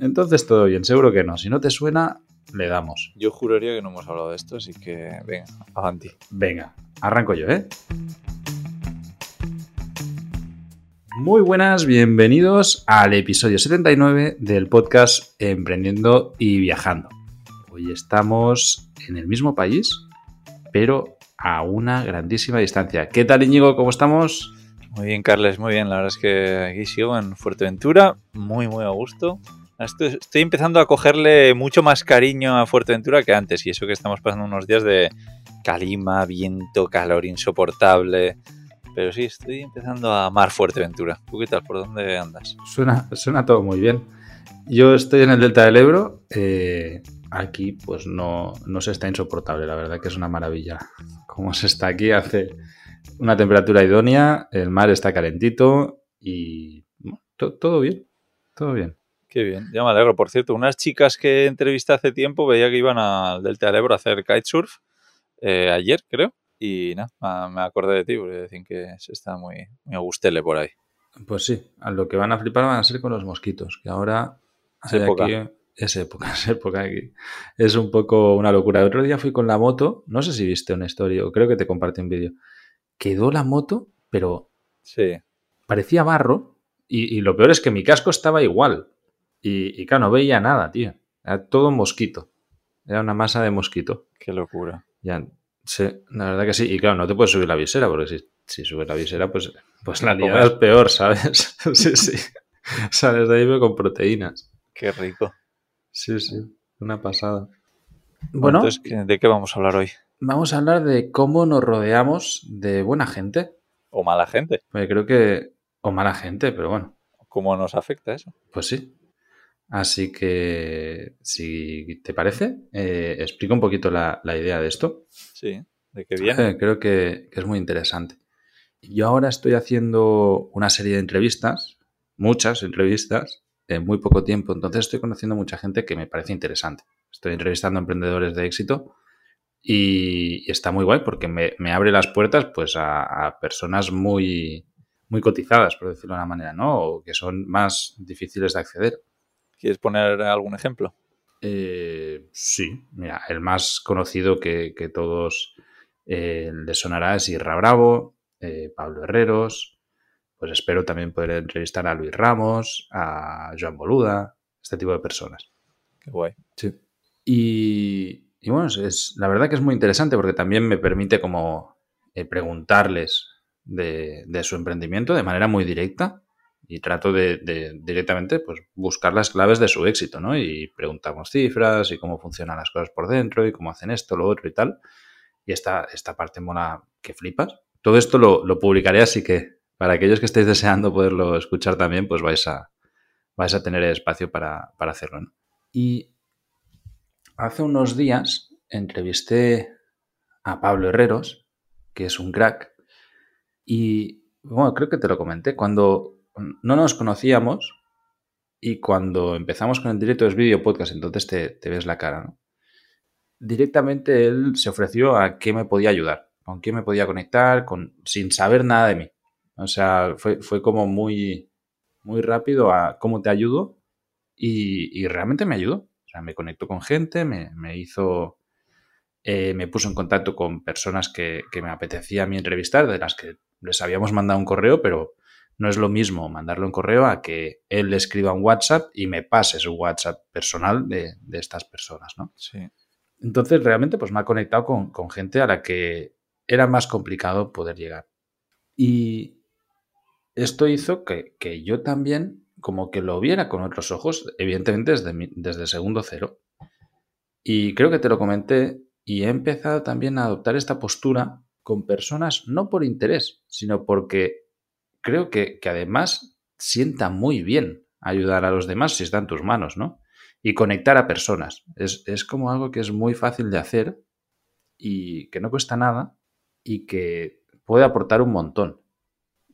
Entonces todo bien, seguro que no. Si no te suena, le damos. Yo juraría que no hemos hablado de esto, así que venga, avanti. Venga, arranco yo, ¿eh? Muy buenas, bienvenidos al episodio 79 del podcast Emprendiendo y Viajando. Hoy estamos en el mismo país, pero a una grandísima distancia. ¿Qué tal, Íñigo? ¿Cómo estamos? Muy bien, Carles, muy bien. La verdad es que aquí sigo en Fuerteventura, muy, muy a gusto. Estoy, empezando a cogerle mucho más cariño a Fuerteventura que antes, y eso que estamos pasando unos días de calima, viento, calor insoportable. Pero sí, estoy empezando a amar Fuerteventura. ¿Tú qué tal? ¿Por dónde andas? Suena, suena todo muy bien. Yo estoy en el Delta del Ebro. Eh, aquí, pues no, no se está insoportable, la verdad que es una maravilla. Como se está aquí, hace una temperatura idónea, el mar está calentito y todo bien, todo bien. Qué bien, ya me alegro. Por cierto, unas chicas que entrevisté hace tiempo veía que iban al Delta del Ebro a hacer kitesurf eh, ayer, creo. Y nada, me acordé de ti porque decían que se está muy, muy agustele por ahí. Pues sí, a lo que van a flipar van a ser con los mosquitos, que ahora es época. Aquí, es época, es época aquí. Es un poco una locura. El otro día fui con la moto, no sé si viste una historia o creo que te compartí un vídeo. Quedó la moto, pero sí. parecía barro y, y, lo peor es que mi casco estaba igual. Y, y claro, no veía nada, tío. Era todo mosquito. Era una masa de mosquito. Qué locura. Ya, sí, la verdad que sí. Y claro, no te puedes subir la visera, porque si, si subes la visera, pues, pues la liada es peor, ¿sabes? sí, sí. Sales de ahí con proteínas. Qué rico. Sí, sí. Una pasada. Bueno, Entonces, ¿de qué vamos a hablar hoy? Vamos a hablar de cómo nos rodeamos de buena gente. O mala gente. Pues creo que. O mala gente, pero bueno. ¿Cómo nos afecta eso? Pues sí. Así que, si te parece, eh, explico un poquito la, la, idea de esto. Sí, de qué viene. Creo que, que, es muy interesante. Yo ahora estoy haciendo una serie de entrevistas, muchas entrevistas, en muy poco tiempo. Entonces estoy conociendo mucha gente que me parece interesante. Estoy entrevistando a emprendedores de éxito y, y está muy guay porque me, me, abre las puertas pues a, a personas muy, muy cotizadas, por decirlo de una manera, ¿no? O que son más difíciles de acceder. ¿Quieres poner algún ejemplo? Eh, sí, mira, el más conocido que, que todos eh, les sonará es Irra Bravo, eh, Pablo Herreros, pues espero también poder entrevistar a Luis Ramos, a Joan Boluda, este tipo de personas. Qué guay. Sí. Y, y bueno, es, la verdad que es muy interesante porque también me permite como eh, preguntarles de, de, su emprendimiento de manera muy directa y trato de, directamente pues, buscar las claves de su éxito, ¿no? Y preguntamos cifras y cómo funcionan las cosas por dentro y cómo hacen esto, lo otro y tal. Y esta, esta parte mola que flipas. Todo esto lo, lo publicaré, así que para aquellos que estéis deseando poderlo escuchar también, pues vais a, vais a tener espacio para, para hacerlo. ¿no? Y hace unos días entrevisté a Pablo Herreros, que es un crack, y bueno, creo que te lo comenté, cuando no nos conocíamos y cuando empezamos con el directo es vídeo podcast, entonces te, te ves la cara, ¿no? Directamente él se ofreció a qué me podía ayudar, con quién me podía conectar, con, sin saber nada de mí. O sea, fue, fue como muy, muy rápido a cómo te ayudo y, realmente me ayudó. O sea, me conectó con gente, me, me hizo, eh, me puso en contacto con personas que, que, me apetecía a mí entrevistar, de las que les habíamos mandado un correo, pero no es lo mismo mandarlo en correo a que él le escriba un WhatsApp y me pase su WhatsApp personal de, de estas personas, ¿no? Sí. Entonces, realmente, pues me ha conectado con, con gente a la que era más complicado poder llegar. Y, esto hizo que, que, yo también como que lo viera con otros ojos, evidentemente desde, mi, desde segundo cero. Y creo que te lo comenté y he empezado también a adoptar esta postura con personas no por interés, sino porque creo que, que además sienta muy bien ayudar a los demás si está en tus manos, ¿no? Y conectar a personas. Es, es como algo que es muy fácil de hacer y que no cuesta nada y que puede aportar un montón.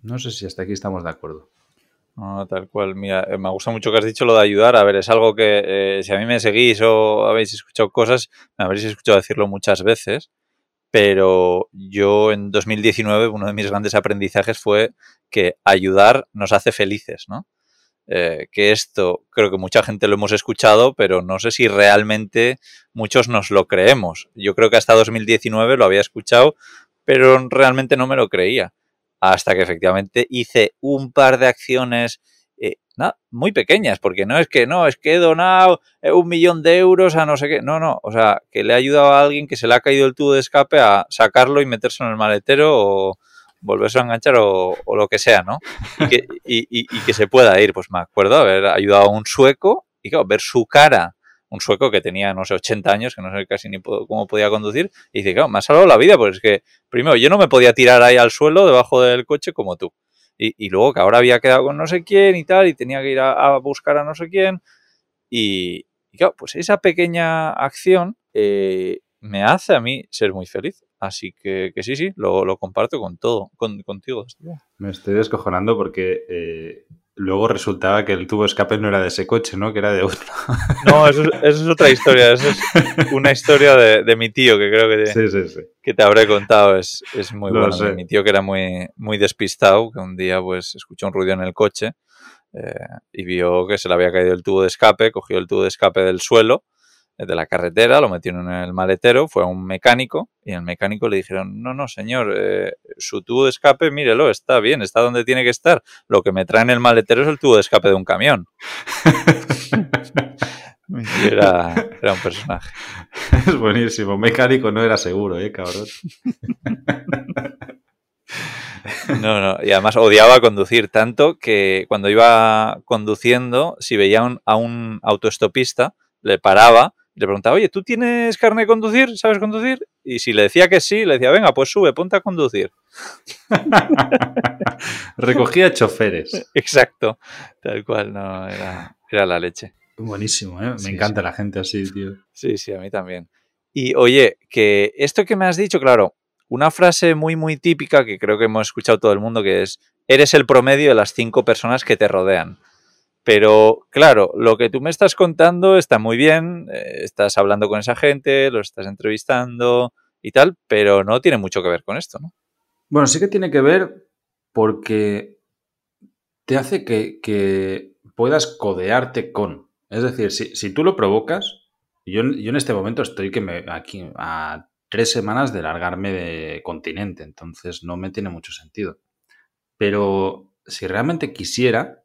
No sé si hasta aquí estamos de acuerdo. Tal cual. Mira, me gusta mucho que has dicho lo de ayudar. A ver, es algo que eh, si a mí me seguís o habéis escuchado cosas, me habréis escuchado decirlo muchas veces. Pero yo en 2019 uno de mis grandes aprendizajes fue que ayudar nos hace felices, ¿no? eh, que esto creo que mucha gente lo hemos escuchado, pero no sé si realmente muchos nos lo creemos. Yo creo que hasta 2019 lo había escuchado, pero realmente no me lo creía. Hasta que efectivamente hice un par de acciones eh, muy pequeñas, porque no es que no, es que he donado eh, un millón de euros a no sé qué. No, no, o sea, que le ha ayudado a alguien que se le ha caído el tubo de escape a sacarlo y meterse en el maletero o volverse a enganchar o, lo que sea, ¿no? Y que, se pueda ir. Pues me acuerdo haber ayudado a un sueco y claro, ver su cara, un sueco que tenía, no sé, 80 años, que no sé casi ni cómo podía conducir, y dice, claro, me ha salvado la vida, pues es que, primero, yo no me podía tirar ahí al suelo debajo del coche como tú. Y, luego que ahora había quedado con no sé quién y tal, y tenía que ir a, buscar a no sé quién. Y, claro, pues esa pequeña acción eh, me hace a mí ser muy feliz. Así que, sí, sí, lo, lo comparto con todo, con, contigo. Me estoy descojonando porque eh, luego resultaba que el tubo de escape no era de ese coche, ¿no? Que era de otro. No, eso, es otra historia. Eso es una historia de, mi tío que creo que te, Que te habré contado. Es, es muy bueno. Mi tío que era muy, muy despistado, que un día pues escuchó un ruido en el coche eh, y vio que se le había caído el tubo de escape, cogió el tubo de escape del suelo de la carretera, lo metieron en el maletero, fue a un mecánico y el mecánico le dijeron, no, no, señor, eh, su tubo de escape, mírelo, está bien, está donde tiene que estar. Lo que me trae en el maletero es el tubo de escape de un camión. era, era, un personaje. Es buenísimo, mecánico no era seguro, eh, cabrón. No, no, y además odiaba conducir tanto que cuando iba conduciendo, si veía a un autoestopista, le paraba le preguntaba, oye, ¿tú tienes carne de conducir? ¿Sabes conducir? Y si le decía que sí, le decía, venga, pues sube, ponte a conducir. Recogía choferes. Exacto, tal cual, no, era, la leche. Buenísimo, ¿eh? Me encanta la gente así, tío. Sí, sí, a mí también. Y oye, que esto que me has dicho, claro, una frase muy, muy típica que creo que hemos escuchado todo el mundo, que es, eres el promedio de las cinco personas que te rodean. Pero claro, lo que tú me estás contando está muy bien, eh, estás hablando con esa gente, lo estás entrevistando y tal, pero no tiene mucho que ver con esto, ¿no? Bueno, sí que tiene que ver porque te hace que, puedas codearte con. Es decir, si, tú lo provocas, yo, yo, en este momento estoy que me aquí a tres semanas de largarme de continente, entonces no me tiene mucho sentido. Pero si realmente quisiera,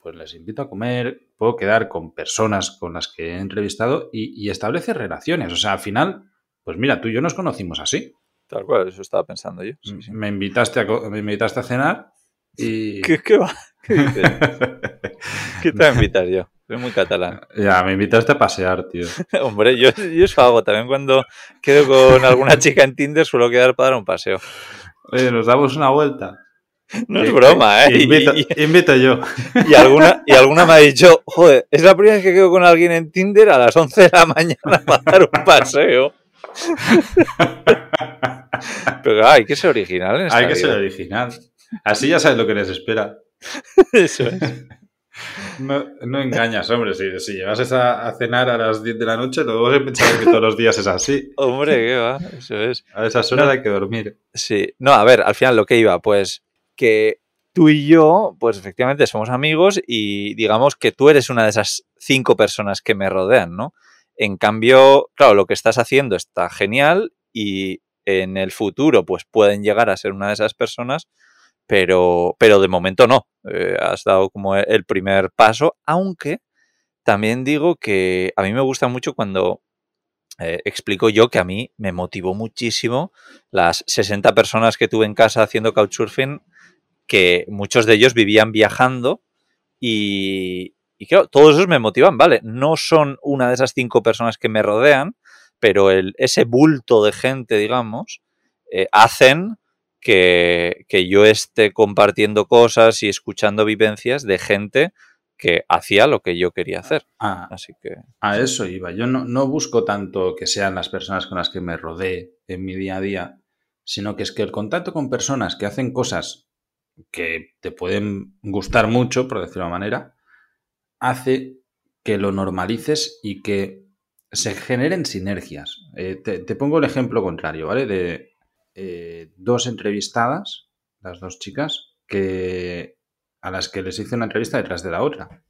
pues les invito a comer, puedo quedar con personas con las que he entrevistado y, establece relaciones. O sea, al final, pues mira, tú y yo nos conocimos así. Tal cual, eso estaba pensando yo. Me, invitaste a, me invitaste a cenar y... ¿Qué, va? ¿Qué, te voy a invitar yo? Soy muy catalán. Ya, me invitaste a pasear, tío. Hombre, yo, yo eso hago. También cuando quedo con alguna chica en Tinder suelo quedar para dar un paseo. Oye, nos damos una vuelta. No es broma, ¿eh? Invito, yo. Y alguna, y alguna me ha dicho, joder, es la primera vez que quedo con alguien en Tinder a las 11 de la mañana para dar un paseo. Pero hay que ser original en esta Hay que ser original. Así ya sabes lo que les espera. Eso es. No, no engañas, hombre. Si, si llegas a, a, cenar a las 10 de la noche, luego se pensar que todos los días es así. Hombre, qué va, eso es. A esas horas hay que dormir. Sí. No, a ver, al final lo que iba, pues que tú y yo, pues efectivamente somos amigos y digamos que tú eres una de esas cinco personas que me rodean, ¿no? En cambio, claro, lo que estás haciendo está genial y en el futuro pues pueden llegar a ser una de esas personas, pero, pero de momento no. Eh, has dado como el primer paso, aunque también digo que a mí me gusta mucho cuando eh, explico yo que a mí me motivó muchísimo las 60 personas que tuve en casa haciendo couchsurfing que muchos de ellos vivían viajando y, y claro, todos esos me motivan, vale, no son una de esas cinco personas que me rodean, pero el, ese bulto de gente, digamos, eh, hacen que, yo esté compartiendo cosas y escuchando vivencias de gente que hacía lo que yo quería hacer. Ah, Así que... A eso iba. Yo no, no, busco tanto que sean las personas con las que me rodee en mi día a día, sino que es que el contacto con personas que hacen cosas que te pueden gustar mucho, por decirlo de una manera, hace que lo normalices y que se generen sinergias. Eh, te, pongo el ejemplo contrario, ¿vale? De eh, dos entrevistadas, las dos chicas, que a las que les hice una entrevista detrás de la otra.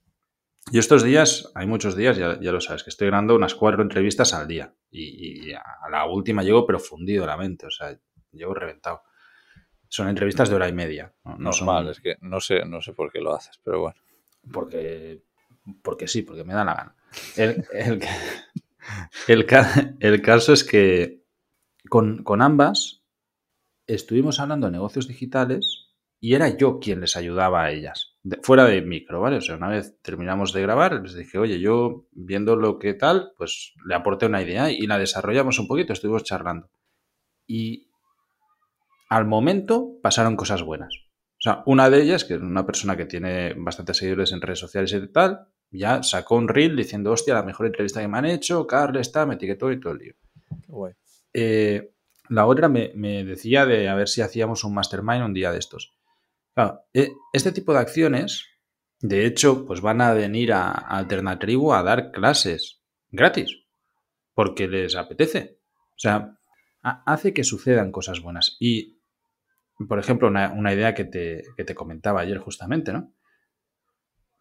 Y estos días, hay muchos días, ya, lo sabes, que estoy grabando unas cuatro entrevistas al día. Y, a la última llego profundido la mente, o sea, llego reventado. Son entrevistas de hora y media. No, Normal, es que no sé, no sé por qué lo haces, pero bueno. Porque, porque sí, porque me da la gana. El, el, caso es que con, con ambas estuvimos hablando de negocios digitales y era yo quien les ayudaba a ellas fuera de micro, ¿vale? O sea, una vez terminamos de grabar, les dije, oye, yo viendo lo que tal, pues le aporté una idea y la desarrollamos un poquito, estuvimos charlando. Y al momento pasaron cosas buenas. O sea, una de ellas, que es una persona que tiene bastantes seguidores en redes sociales y tal, ya sacó un reel diciendo, hostia, la mejor entrevista que me han hecho, Carl está, me etiquetó y todo el lío. Qué guay. Eh, la otra me, me decía de a ver si hacíamos un mastermind un día de estos. Claro, e, este tipo de acciones, de hecho, pues van a venir a, Alternatribu a dar clases gratis, porque les apetece. O sea, hace que sucedan cosas buenas. Y, por ejemplo, una, idea que te, que te, comentaba ayer justamente, ¿no?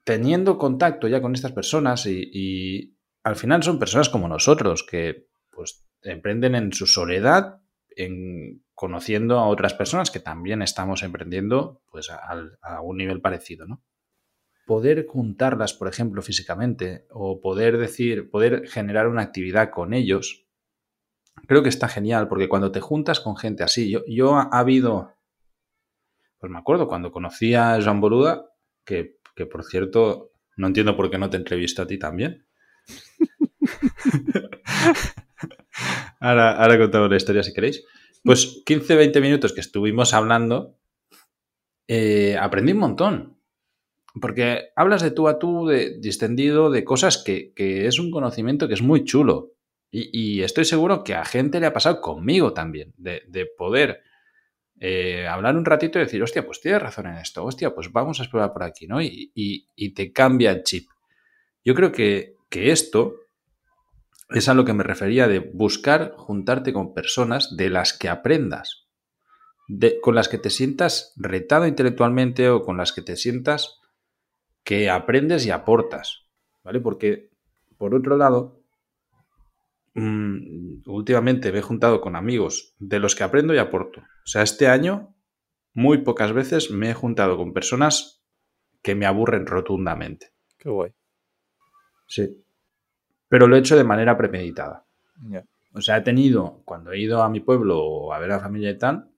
Teniendo contacto ya con estas personas y, al final son personas como nosotros que pues emprenden en su soledad, en conociendo a otras personas que también estamos emprendiendo pues a, un nivel parecido, ¿no? Poder juntarlas, por ejemplo, físicamente, o poder decir, poder generar una actividad con ellos, creo que está genial, porque cuando te juntas con gente así, yo, yo ha, habido, pues me acuerdo cuando conocí a Jean Boluda, que, que por cierto, no entiendo por qué no te entrevisto a ti también. ahora, ahora contamos la historia si queréis. Pues 15, 20 minutos que estuvimos hablando, eh, aprendí un montón. Porque hablas de tú a tú, de distendido, de cosas que, es un conocimiento que es muy chulo. Y, estoy seguro que a gente le ha pasado conmigo también, de, poder eh, hablar un ratito y decir, hostia, pues tienes razón en esto, hostia, pues vamos a explorar por aquí, ¿no? Y, te cambia el chip. Yo creo que, que esto es a lo que me refería de buscar juntarte con personas de las que aprendas, de, con las que te sientas retado intelectualmente o con las que te sientas que aprendes y aportas, ¿vale? Porque, por otro lado, mm, últimamente me he juntado con amigos de los que aprendo y aporto. O sea, este año, muy pocas veces me he juntado con personas que me aburren rotundamente. Qué guay. Sí pero lo he hecho de manera premeditada. O sea, he tenido, cuando he ido a mi pueblo a ver a la familia y tal,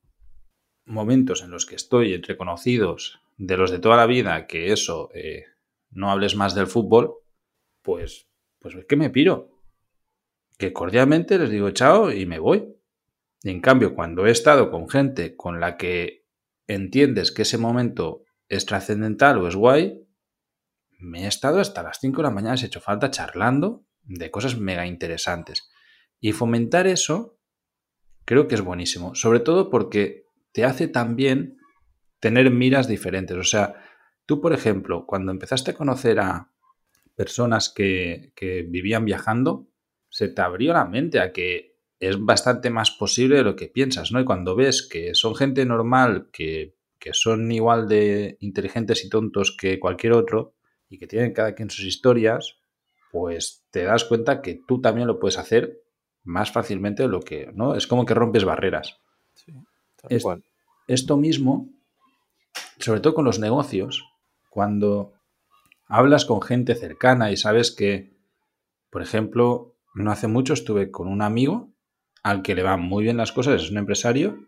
momentos en los que estoy entre conocidos de los de toda la vida, que eso, eh, no hables más del fútbol, pues, pues es que me piro. Cordialmente les digo chao y me voy. Y en cambio, cuando he estado con gente con la que entiendes que ese momento es trascendental o es guay, me he estado hasta las 5 de la mañana, se ha hecho falta charlando de cosas mega interesantes. Y fomentar eso creo que es buenísimo, sobre todo porque te hace también tener miras diferentes. O sea, tú, por ejemplo, cuando empezaste a conocer a personas que vivían viajando, se te abrió la mente a que es bastante más posible de lo que piensas, ¿no? Y cuando ves que son gente normal, que, que son igual de inteligentes y tontos que cualquier otro, y que tienen cada quien sus historias, pues te das cuenta que tú también lo puedes hacer más fácilmente de lo que, ¿no? Es como que rompes barreras. Sí, tal Esto mismo, sobre todo con los negocios, cuando hablas con gente cercana y sabes que, por ejemplo, no hace mucho estuve con un amigo al que le van muy bien las cosas, es un empresario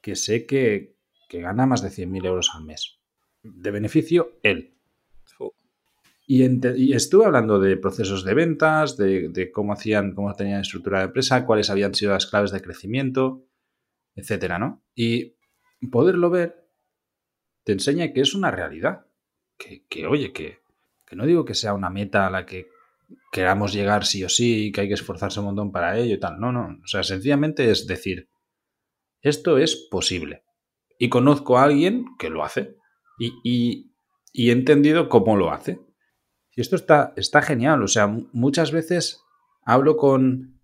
que sé que, que gana más de 100.000 euros al mes. De beneficio, él. Y, estuve hablando de procesos de ventas, de, cómo hacían, cómo tenían estructura de empresa, cuáles habían sido las claves de crecimiento, etcétera, ¿no? Y poderlo ver te enseña que es una realidad. Que, oye, que, que, no digo que sea una meta a la que queramos llegar sí o sí, que hay que esforzarse un montón para ello y tal. No, no. O sea, sencillamente es decir, esto es posible. Y conozco a alguien que lo hace. y he entendido cómo lo hace. Y esto está, está genial. O sea, muchas veces hablo con,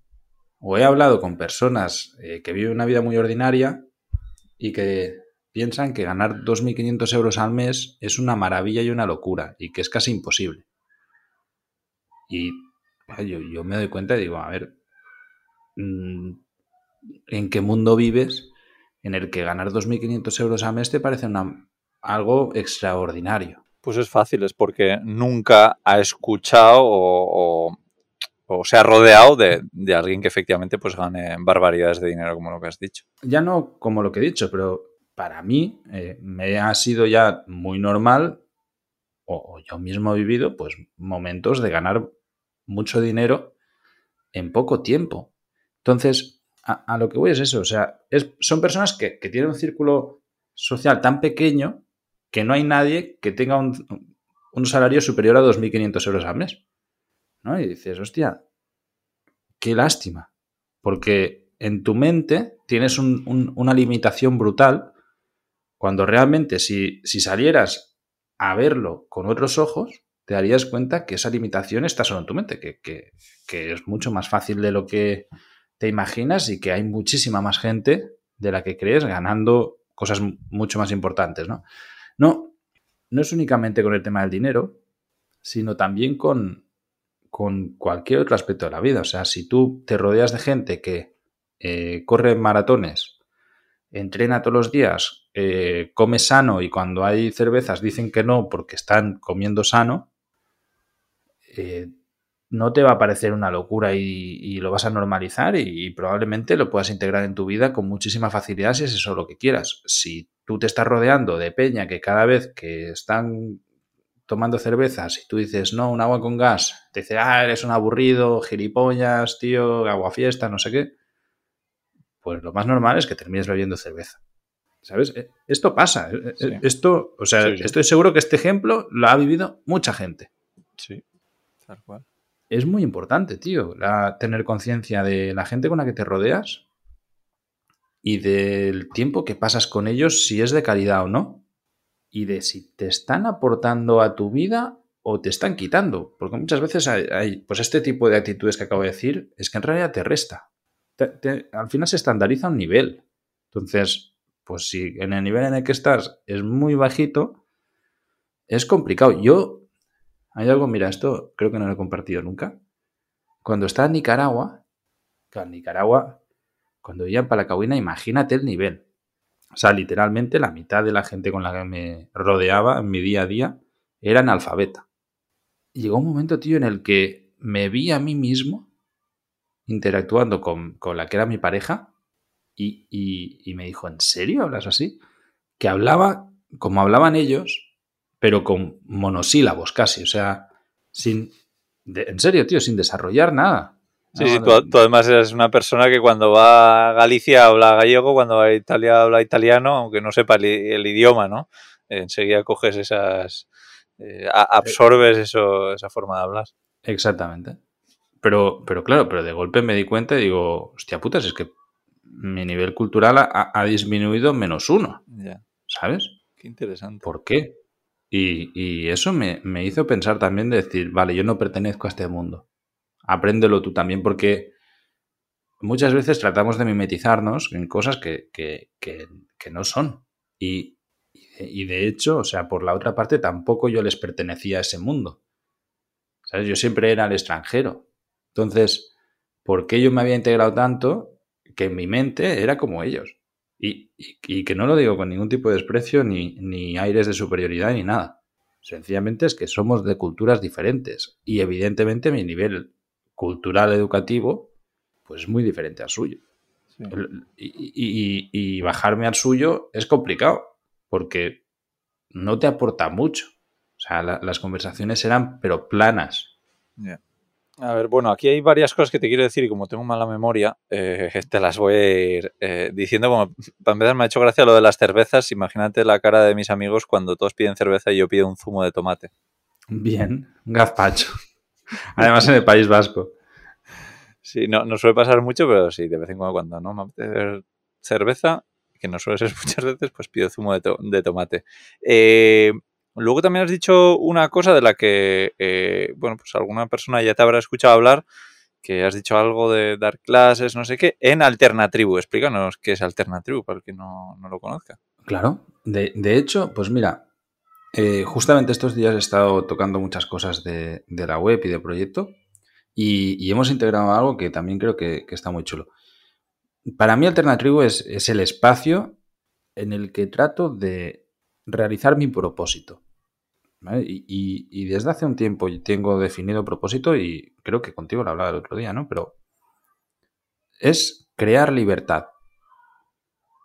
o he hablado con personas eh, que viven una vida muy ordinaria y que piensan que ganar 2.500 euros al mes es una maravilla y una locura y que es casi imposible. Y yo, yo me doy cuenta y digo, a ver, mm, ¿en qué mundo vives en el que ganar 2.500 euros al mes te parece una, algo extraordinario? Pues es fácil, es porque nunca ha escuchado o, o, se ha rodeado de, de, alguien que efectivamente pues gane barbaridades de dinero, como lo que has dicho. Ya no como lo que he dicho, pero para mí eh, me ha sido ya muy normal, o, o, yo mismo he vivido, pues momentos de ganar mucho dinero en poco tiempo. Entonces, a, lo que voy es eso, o sea, es, son personas que, que tienen un círculo social tan pequeño que no hay nadie que tenga un, un salario superior a 2.500 euros al mes. ¿no? Y dices, hostia, qué lástima, porque en tu mente tienes un, una limitación brutal cuando realmente si, si, salieras a verlo con otros ojos, te darías cuenta que esa limitación está solo en tu mente, que, es mucho más fácil de lo que te imaginas y que hay muchísima más gente de la que crees ganando cosas mucho más importantes, ¿no? No, no es únicamente con el tema del dinero, sino también con, con cualquier otro aspecto de la vida. O sea, si tú te rodeas de gente que eh, corre maratones, entrena todos los días, eh, come sano y cuando hay cervezas dicen que no porque están comiendo sano, eh, no te va a parecer una locura y, y lo vas a normalizar y, y, probablemente lo puedas integrar en tu vida con muchísima facilidad si es eso lo que quieras. Si tú te estás rodeando de peña que cada vez que están tomando cervezas y tú dices, no, un agua con gas, te dice, ah, eres un aburrido, gilipollas, tío, agua fiesta, no sé qué, pues lo más normal es que termines bebiendo cerveza. ¿Sabes? Esto pasa. Sí. Esto, o sea, sí, sí. estoy seguro que este ejemplo lo ha vivido mucha gente. Sí, tal cual es muy importante, tío, tener conciencia de la gente con la que te rodeas y del tiempo que pasas con ellos, si es de calidad o no, y de si te están aportando a tu vida o te están quitando, porque muchas veces hay, pues este tipo de actitudes que acabo de decir, es que en realidad te resta. Al final se estandariza un nivel. Entonces, pues si en el nivel en el que estás es muy bajito, es complicado. Yo hay algo, mira, esto creo que no lo he compartido nunca. Cuando estaba en Nicaragua, en Nicaragua, cuando vivía en imagínate el nivel. O sea, literalmente la mitad de la gente con la que me rodeaba en mi día a día era analfabeta. Llegó un momento, tío, en el que me vi a mí mismo interactuando con, con la que era mi pareja y, y me dijo, ¿en serio hablas así? Que hablaba como hablaban ellos, pero con monosílabos casi, o sea, sin, de, en serio, tío, sin desarrollar nada. Sí, sí, tú, tú, además eres una persona que cuando va a Galicia habla gallego, cuando va a Italia habla italiano, aunque no sepa el, el idioma, ¿no? Enseguida coges esas, eh, absorbes eso, esa forma de hablar. Exactamente. Pero, pero claro, pero de golpe me di cuenta y digo, hostia putas, es que mi nivel cultural ha, ha disminuido menos uno. Yeah. ¿Sabes? Qué interesante. ¿Por qué? Y, eso me, me, hizo pensar también de decir, vale, yo no pertenezco a este mundo. Apréndelo tú también, porque muchas veces tratamos de mimetizarnos en cosas que, que, que, que no son. Y, y, de hecho, o sea, por la otra parte, tampoco yo les pertenecía a ese mundo. ¿Sabes? Yo siempre era el extranjero. Entonces, ¿por qué yo me había integrado tanto que en mi mente era como ellos? Y, y, y, que no lo digo con ningún tipo de desprecio ni, ni aires de superioridad ni nada. Sencillamente es que somos de culturas diferentes y evidentemente mi nivel cultural educativo pues es muy diferente al suyo. Sí. Y, y, bajarme al suyo es complicado porque no te aporta mucho. O sea, la, las conversaciones eran pero planas. Yeah. A ver, bueno, aquí hay varias cosas que te quiero decir y como tengo mala memoria, eh, te las voy a ir eh, diciendo. Como, para empezar, me ha hecho gracia lo de las cervezas. Imagínate la cara de mis amigos cuando todos piden cerveza y yo pido un zumo de tomate. Bien, un gazpacho. Además en el País Vasco. Sí, no, no suele pasar mucho, pero sí, de vez en cuando, cuando no me apetece cerveza, que no suele ser muchas veces, pues pido zumo de, to de tomate. Eh, Luego también has dicho una cosa de la que, eh, bueno, pues alguna persona ya te habrá escuchado hablar, que has dicho algo de dar clases, no sé qué, en Alternatribu. Explícanos qué es Alternatribu para el que no, no lo conozca. Claro, de, hecho, pues mira, eh, justamente estos días he estado tocando muchas cosas de, la web y del proyecto y, hemos integrado algo que también creo que, está muy chulo. Para mí Alternativo es, es el espacio en el que trato de realizar mi propósito. Y, desde hace un tiempo tengo definido propósito y creo que contigo lo hablaba el otro día, ¿no? Pero es crear libertad.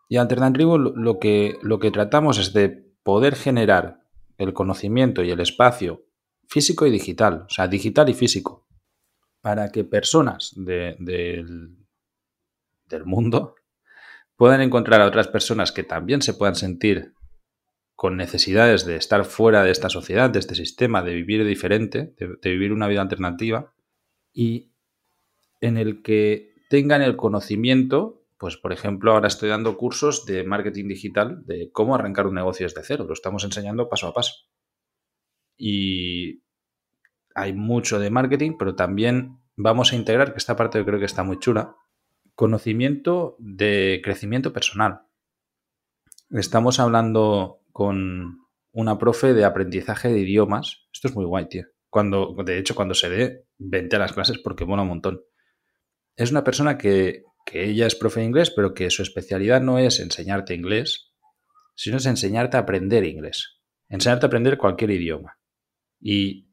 Y Alternativo lo que, lo que tratamos es de poder generar el conocimiento y el espacio físico y digital, o sea, digital y físico, para que personas del mundo puedan encontrar a otras personas que también se puedan sentir con necesidades de estar fuera de esta sociedad, de este sistema, de vivir diferente, de, vivir una vida alternativa, y en el que tengan el conocimiento, pues por ejemplo, ahora estoy dando cursos de marketing digital, de cómo arrancar un negocio desde cero, lo estamos enseñando paso a paso. Y hay mucho de marketing, pero también vamos a integrar, que esta parte yo creo que está muy chula, conocimiento de crecimiento personal. Estamos hablando con una profe de aprendizaje de idiomas. Esto es muy guay, tío. Cuando, de hecho, cuando se dé, vente a las clases porque mola un montón. Es una persona que, que ella es profe de inglés, pero que su especialidad no es enseñarte inglés, sino es enseñarte a aprender inglés. Enseñarte a aprender cualquier idioma. Y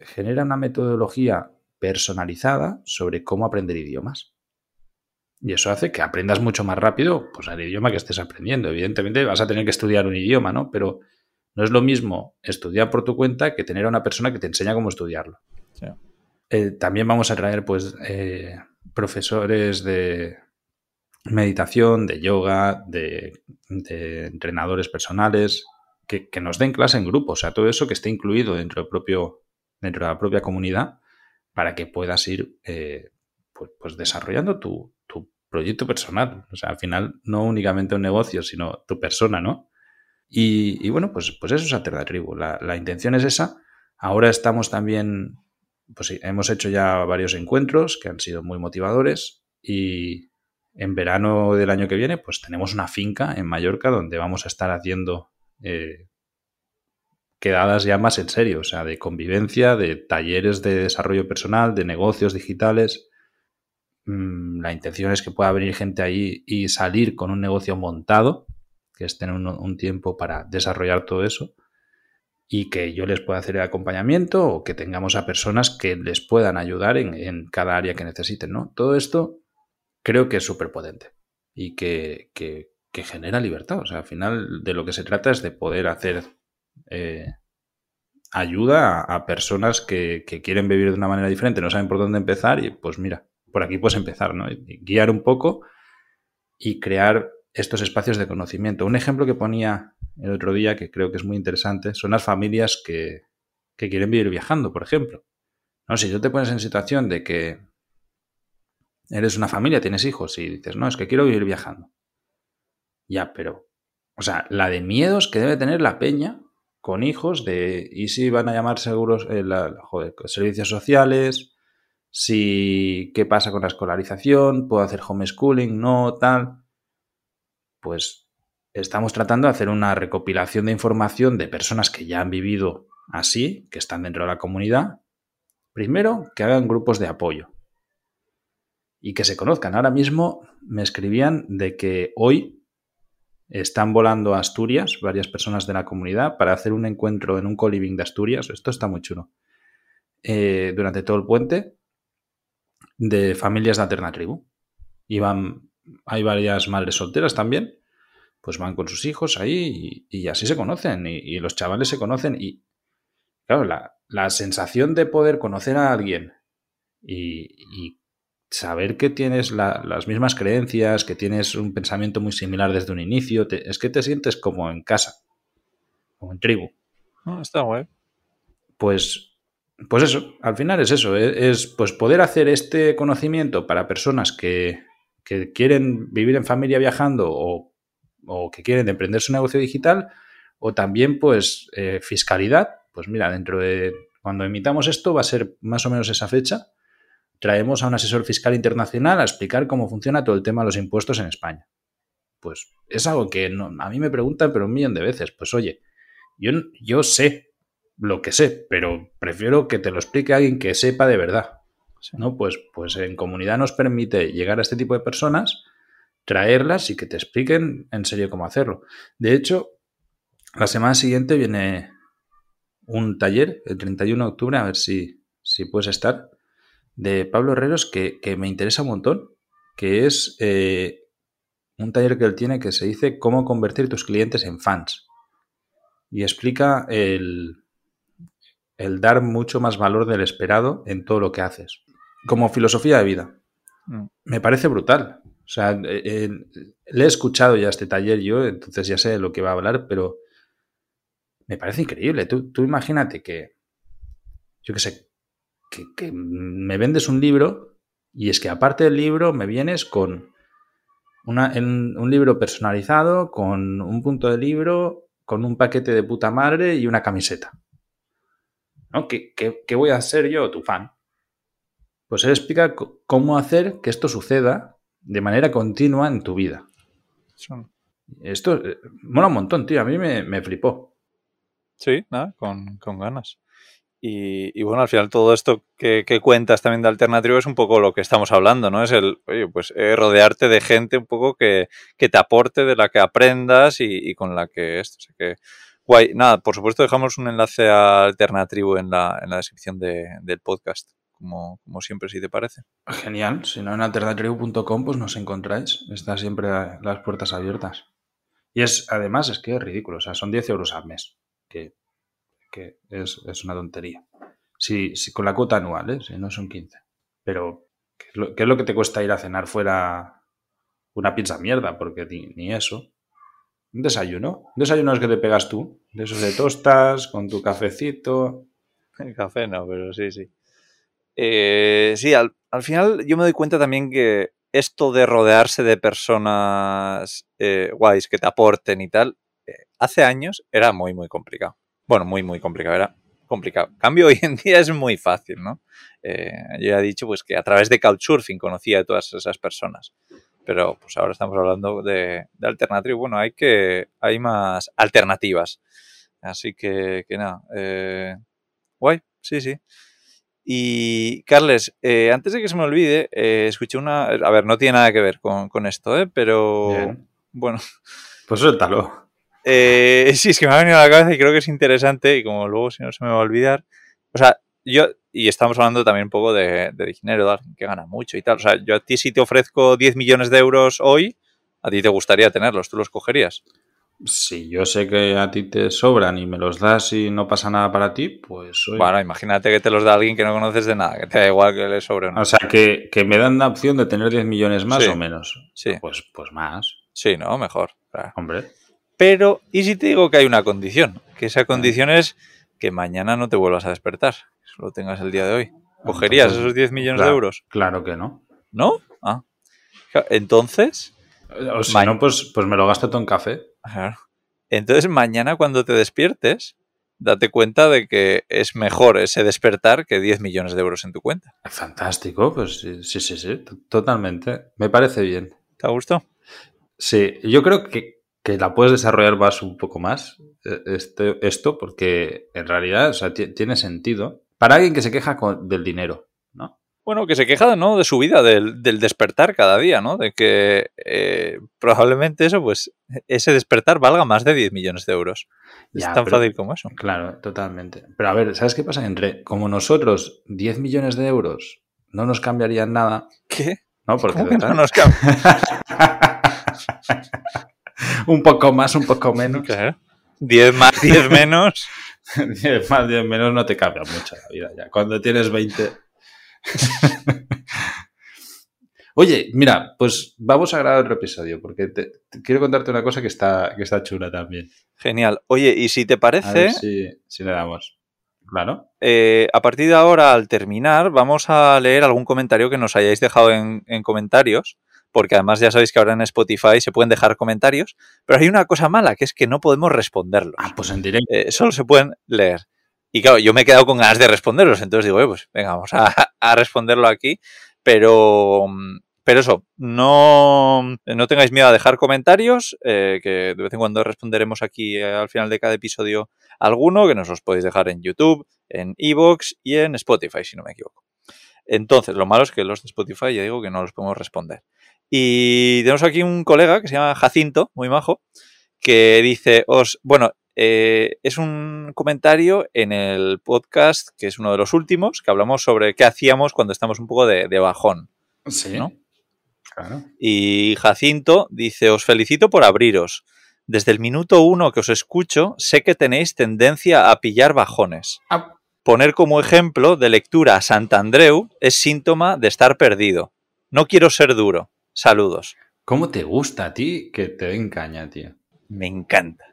genera una metodología personalizada sobre cómo aprender idiomas. Y eso hace que aprendas mucho más rápido pues, el idioma que estés aprendiendo. Evidentemente vas a tener que estudiar un idioma, ¿no? Pero no es lo mismo estudiar por tu cuenta que tener a una persona que te enseña cómo estudiarlo. Eh, también vamos a traer pues eh, profesores de meditación, de yoga, de, entrenadores personales, que, nos den clase en grupo. O sea, todo eso que esté incluido dentro, del propio, dentro de la propia comunidad para que puedas ir eh, pues, pues, desarrollando tu, proyecto personal. O sea, al final no únicamente un negocio, sino tu persona, ¿no? Y, bueno, pues, pues eso es Aterda Tribu. La, la, intención es esa. Ahora estamos también, pues hemos hecho ya varios encuentros que han sido muy motivadores y en verano del año que viene, pues tenemos una finca en Mallorca donde vamos a estar haciendo eh, quedadas ya más en serio, o sea, de convivencia, de talleres de desarrollo personal, de negocios digitales Mm, la intención es que pueda venir gente ahí y salir con un negocio montado, que estén un, un tiempo para desarrollar todo eso y que yo les pueda hacer el acompañamiento o que tengamos a personas que les puedan ayudar en, cada área que necesiten, ¿no? Todo esto creo que es súper potente y que, genera libertad. O sea, al final de lo que se trata es de poder hacer eh, ayuda a, a personas que, que, quieren vivir de una manera diferente, no saben por dónde empezar y pues mira, por aquí puedes empezar, ¿no? Guiar un poco y crear estos espacios de conocimiento. Un ejemplo que ponía el otro día, que creo que es muy interesante, son las familias que, quieren vivir viajando, por ejemplo. ¿No? Si tú te pones en situación de que eres una familia, tienes hijos y dices, no, es que quiero vivir viajando. Ya, pero, o sea, la de miedos que debe tener la peña con hijos de, ¿y si van a llamar seguros, eh, servicios sociales? Si qué pasa con la escolarización, puedo hacer homeschooling, no, tal. Pues estamos tratando de hacer una recopilación de información de personas que ya han vivido así, que están dentro de la comunidad. Primero, que hagan grupos de apoyo y que se conozcan. Ahora mismo me escribían de que hoy están volando a Asturias, varias personas de la comunidad, para hacer un encuentro en un co-living de Asturias. Esto está muy chulo. Eh, durante todo el puente de familias de alternatribu. Y van, hay varias madres solteras también, pues van con sus hijos ahí y, así se conocen y, los chavales se conocen y, claro, la, sensación de poder conocer a alguien y, saber que tienes las mismas creencias, que tienes un pensamiento muy similar desde un inicio, es que te sientes como en casa, como en tribu. Ah, está guay. Pues pues eso, al final es eso, e-, es, pues poder hacer este conocimiento para personas que, quieren vivir en familia viajando o, que quieren emprender su negocio digital o también pues eh, fiscalidad, pues mira, dentro de cuando emitamos esto va a ser más o menos esa fecha, traemos a un asesor fiscal internacional a explicar cómo funciona todo el tema de los impuestos en España. pues es algo que a mí me preguntan, pero un millón de veces. Pues oye, yo, yo sé lo que sé, pero prefiero que te lo explique alguien que sepa de verdad. ¿no? Pues, pues en comunidad nos permite llegar a este tipo de personas, traerlas y que te expliquen en serio cómo hacerlo. De hecho, la semana siguiente viene un taller, el 31 de octubre, a ver si, si puedes estar, de Pablo Herreros que, me interesa un montón, que es eh, un taller que él tiene que se dice cómo convertir tus clientes en fans. Y explica el, el dar mucho más valor del esperado en todo lo que haces. Como filosofía de vida. Mm. Me parece brutal. O sea, eh, eh, le he escuchado ya este taller yo, entonces ya sé de lo que va a hablar, pero me parece increíble. Tú, tú imagínate que, yo qué sé, que, me vendes un libro y es que aparte del libro me vienes con una, en un libro personalizado, con un punto de libro, con un paquete de puta madre y una camiseta. ¿No? ¿Qué, qué voy a hacer yo, tu fan? Pues él explica cómo hacer que esto suceda de manera continua en tu vida. Esto eh, mola un montón, tío. A mí me flipó. Sí, nada, con, ganas. Y, bueno, al final todo esto que, cuentas también de alternativo es un poco lo que estamos hablando, ¿no? Es el, oye, pues eh, rodearte de gente un poco que, te aporte, de la que aprendas y, con la que esto. O que, guay. Nada, por supuesto dejamos un enlace a alternativo en la, en la descripción del podcast, como, como siempre, si te parece. Genial. Si no, en alternativo.com pues nos encontráis. Está siempre las puertas abiertas. Y es, además, es que es ridículo. O sea, son 10 euros al mes que, es, una tontería. Si, con la cuota anual, ¿eh? si no son 15. Pero, ¿qué es, lo, que te cuesta ir a cenar fuera una pizza mierda? Porque ni, eso. Un desayuno. Un desayuno es que te pegas tú. De esos de tostas, con tu cafecito. El café no, pero sí, sí. Eh, sí, al, final yo me doy cuenta también que esto de rodearse de personas eh, guays que te aporten y tal, hace años era muy, muy complicado. Bueno, muy, muy complicado, era complicado. Cambio hoy en día es muy fácil, ¿no? Eh, yo ya he dicho pues que a través de Couchsurfing conocía a todas esas personas. Pero pues ahora estamos hablando de, de alternativo. Bueno, hay que hay más alternativas. Así que, que nada. Eh, guay, sí, sí. Y, Carles, eh, antes de que se me olvide, escuché una... A ver, no tiene nada que ver con, con esto, ¿eh? Pero... Bueno. Pues suéltalo. Eh, sí, es que me ha venido a la cabeza y creo que es interesante y como luego si no se me va a olvidar. O sea, yo, y estamos hablando también un poco de, dinero, de alguien que gana mucho y tal. O sea, yo a ti si te ofrezco 10 millones de euros hoy, a ti te gustaría tenerlos, ¿tú los cogerías? Si yo sé que a ti te sobran y me los das y no pasa nada para ti, pues... Bueno, imagínate que te los da alguien que no conoces de nada, que te da igual que le sobren. O sea, que, me dan la opción de tener 10 millones más o menos. Sí. Pues, pues más. Sí, ¿no? Mejor. Hombre. Pero, ¿y si te digo que hay una condición? Que esa condición es que mañana no te vuelvas a despertar, solo tengas el día de hoy. ¿Cogerías esos 10 millones de euros? Claro que no. ¿No? Ah. Entonces. O si no, pues, pues me lo gasto todo en café. Entonces, mañana cuando te despiertes, date cuenta de que es mejor ese despertar que 10 millones de euros en tu cuenta. Fantástico, pues sí, sí, sí, sí totalmente. Me parece bien. ¿Te ha gustado? Sí, yo creo que que la puedes desarrollar más un poco más, eh, este, esto, porque en realidad o sea, tiene sentido para alguien que se queja del dinero, ¿no? Bueno, que se queja ¿no? de su vida, del, despertar cada día, ¿no? De que eh, probablemente eso, pues, ese despertar valga más de 10 millones de euros. es tan fácil como eso. Claro, totalmente. Pero a ver, ¿sabes qué pasa? Entre, como nosotros, 10 millones de euros no nos cambiarían nada. ¿Qué? No, porque ¿Cómo que no nos cambian? un poco más, un poco menos. 10 más, 10 menos. 10 más, 10 menos no te cambia mucho la vida ya. Cuando tienes 20. Oye, mira, pues vamos a grabar otro episodio porque te, quiero contarte una cosa que está, que está chula también. Genial. Oye, y si te parece. si, le damos. Claro. Eh, a partir de ahora, al terminar, vamos a leer algún comentario que nos hayáis dejado en, en comentarios porque además ya sabéis que ahora en Spotify se pueden dejar comentarios, pero hay una cosa mala, que es que no podemos responderlos. Ah, pues en directo. Eh, solo se pueden leer. Y claro, yo me he quedado con ganas de responderlos, entonces digo, pues venga, vamos a, responderlo aquí, pero, pero eso, no, no tengáis miedo a dejar comentarios, eh, que de vez en cuando responderemos aquí eh, al final de cada episodio alguno, que nos los podéis dejar en YouTube, en Evox y en Spotify, si no me equivoco. Entonces, lo malo es que los de Spotify ya digo que no los podemos responder. Y tenemos aquí un colega que se llama Jacinto, muy majo, que dice, os, bueno, eh, es un comentario en el podcast, que es uno de los últimos, que hablamos sobre qué hacíamos cuando estamos un poco de, de bajón. Sí. ¿no? Claro. Y Jacinto dice, os felicito por abriros. Desde el minuto uno que os escucho, sé que tenéis tendencia a pillar bajones. Ah, Poner como ejemplo de lectura a Santandreu es síntoma de estar perdido. No quiero ser duro. Saludos. ¿Cómo te gusta a ti que te den caña, tío? Me encanta.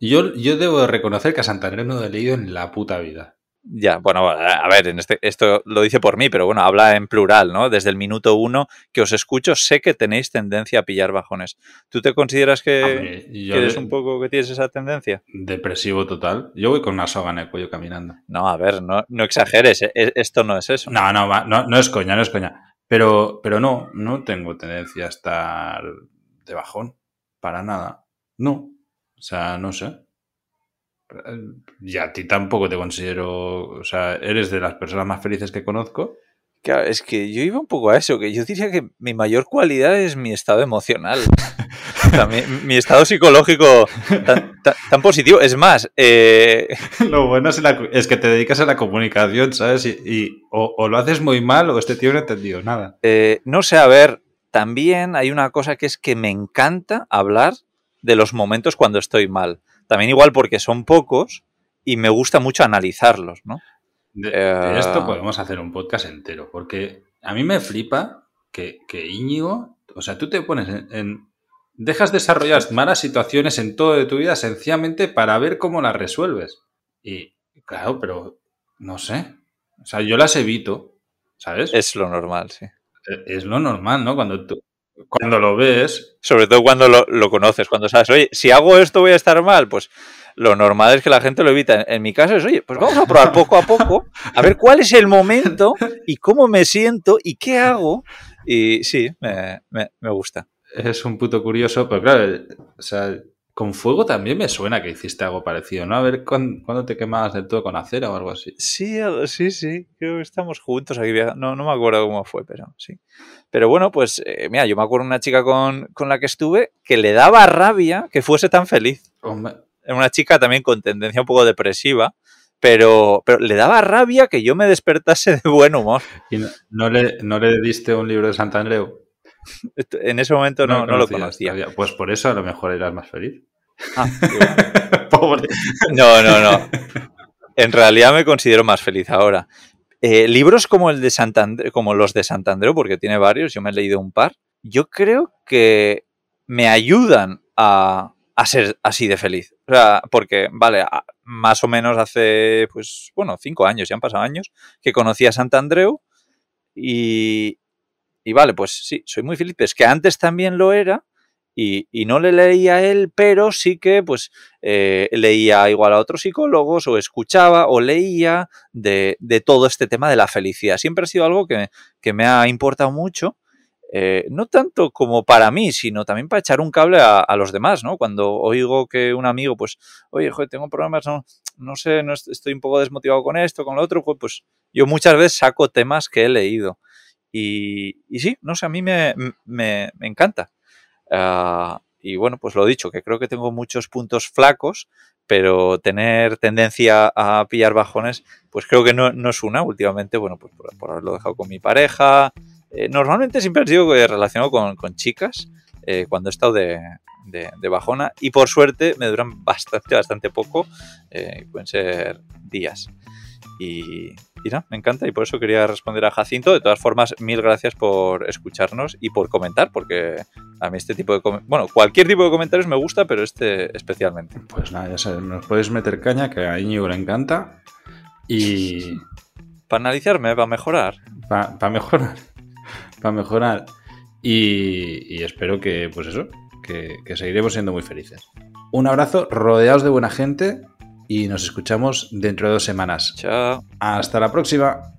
Yo, yo debo de reconocer que a Santander no lo he leído en la puta vida. Ya, bueno, a ver, en este, esto lo dice por mí, pero bueno, habla en plural, ¿no? Desde el minuto uno que os escucho, sé que tenéis tendencia a pillar bajones. ¿Tú te consideras que, Hombre, yo que eres de- un poco que tienes esa tendencia? Depresivo total. Yo voy con una soga en el cuello caminando. No, a ver, no, no exageres, e- e- esto no es eso. No, no, no, no es coña, no es coña. Pero, pero no, no tengo tendencia a estar de bajón. Para nada. No. O sea, no sé. Y a ti tampoco te considero. O sea, eres de las personas más felices que conozco. Claro, es que yo iba un poco a eso, que yo diría que mi mayor cualidad es mi estado emocional. O sea, mi, mi estado psicológico tan, tan- tan positivo. Es más, eh, Lo bueno es, la- es que te dedicas a la comunicación, ¿sabes? Y, y o, o lo haces muy mal o este tío no ha entendido nada. eh, no sé, a ver, también hay una cosa que es que me encanta hablar de los momentos cuando estoy mal. También igual porque son pocos y me gusta mucho analizarlos, ¿no? De, Eh, de esto podemos hacer un podcast entero, porque a mí me flipa que, que Íñigo, o sea, tú te pones en, en- Dejas desarrollar malas situaciones en todo de tu vida sencillamente para ver cómo las resuelves. Y claro, pero no sé. O sea, yo las evito, ¿sabes? Es, lo normal, sí. es lo normal, ¿no? Cuando tú, cuando lo ves, Sobre todo cuando lo, lo conoces, cuando sabes, oye, si hago esto voy a estar mal, pues lo normal es que la gente lo evita. En, en mi caso es, oye, pues vamos a probar poco a poco, a ver cuál es el momento y cómo me siento y qué hago. Y sí, me, me- me gusta. Es un puto curioso, pero claro, o sea, con fuego también me suena que hiciste algo parecido, ¿no? A ver cuán- cuándo te quemabas del todo con acera o algo así. Sí, sí, sí, creo que estamos juntos aquí. No, no me acuerdo cómo fue, pero sí. Pero bueno, pues eh, mira, yo me acuerdo de una chica con, con la que estuve que le daba rabia que fuese tan feliz. Hombre, una chica también con tendencia un poco depresiva, pero, pero le daba rabia que yo me despertase de buen humor. ¿Y no, no le, no le diste un libro de Santandreu? En ese momento no, no lo conocía. Pues por eso a lo mejor eras más feliz. Ah, Pobre. no, no, no. En realidad me considero más feliz ahora. Eh, libros como el de Santander, como los de Santander, porque tiene varios, yo me he leído un par, yo creo que me ayudan a, a ser así de feliz. O sea, porque, vale, más o menos hace, pues, bueno, cinco años, ya han pasado años, que conocí a Santandreu y, y vale, pues sí, soy muy feliz. Pero es que antes también lo era y, y no le leía a él, pero sí que, pues, eh, leía igual a otros psicólogos o escuchaba o leía de, de todo este tema de la felicidad. Siempre ha sido algo que, que me ha importado mucho. eh, no tanto como para mí, sino también para echar un cable a, a los demás, ¿no? Cuando oigo que un amigo, pues, oye, tengo problemas, no, no sé, no est- estoy un poco desmotivado con esto, con lo otro, pues, pues yo muchas veces saco temas que he leído. Y, sí, no sé, a mí me, me, encanta. Ah, y bueno, pues lo dicho, que creo que tengo muchos puntos flacos, pero tener tendencia a pillar bajones, pues creo que no, no es una. Últimamente, bueno, pues por, haberlo dejado con mi pareja. Eh, normalmente siempre he sido eh, relacionado con, con chicas eh, cuando he estado de, de- de bajona y por suerte me duran bastante, bastante poco. eh, pueden ser días. Y, y nada, me encanta y por eso quería responder a Jacinto. De todas formas, mil gracias por escucharnos y por comentar, porque a mí este tipo de... Bueno, cualquier tipo de comentarios me gusta, pero este especialmente. Pues nada, ya sabes, nos podéis meter caña, que a Íñigo le encanta. Y Para analizarme, para mejorar. para mejorar. Para mejorar. Y, y espero que, pues eso, que, que seguiremos siendo muy felices. Un abrazo, rodeados de buena gente y nos escuchamos dentro de dos semanas. Chao. Hasta la próxima.